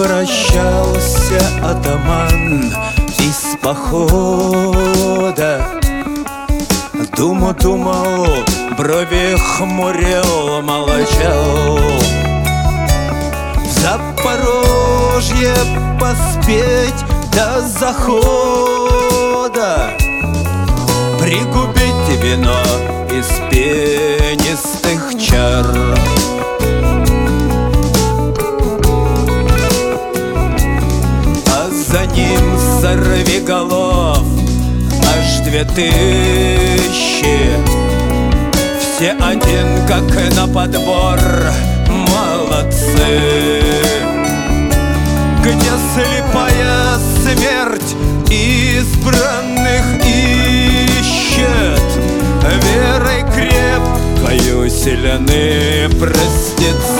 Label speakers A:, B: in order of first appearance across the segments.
A: Возвращался атаман из похода. Думу думал, брови хмурил, молчал В Запорожье поспеть до захода. Пригубить вино из пенистых чар голов Аж две тысячи. Все один, как на подбор Молодцы. Где слепая смерть Избранных ищет? Верой крепкою сильны простецы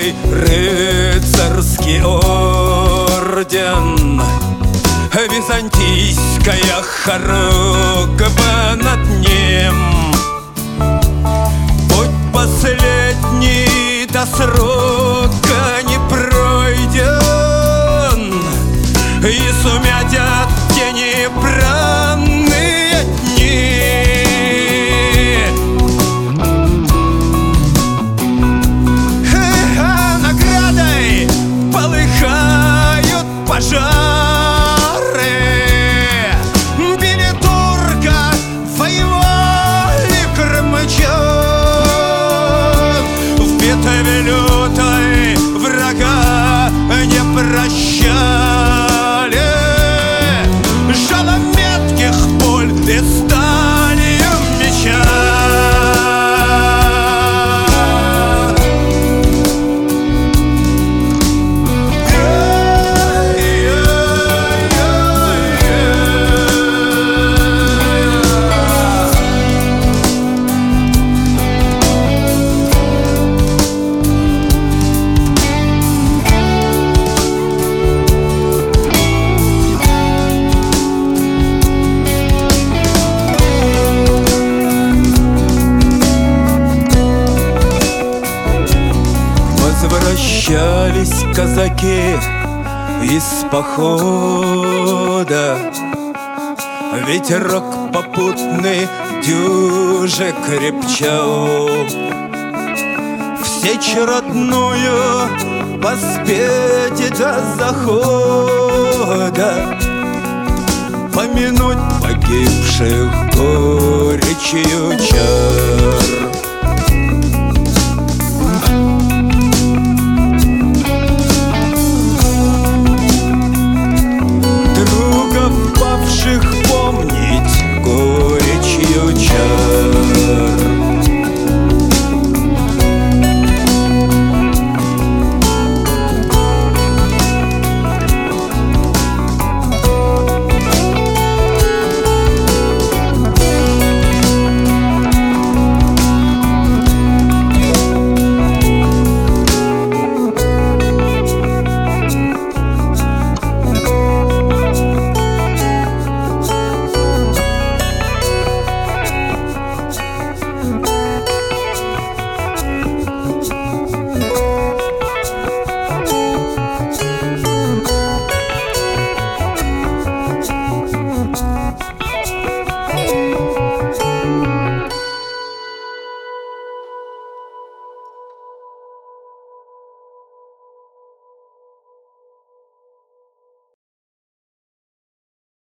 A: славой рыцарский орден. Византийская хоругва над ним. Путь последний до срока не пройден И сумятят chão. Возвращались казаки из похода. Ветерок попутный дюже крепчал. В сечь родную поспеть до захода. Помянуть погибших горечью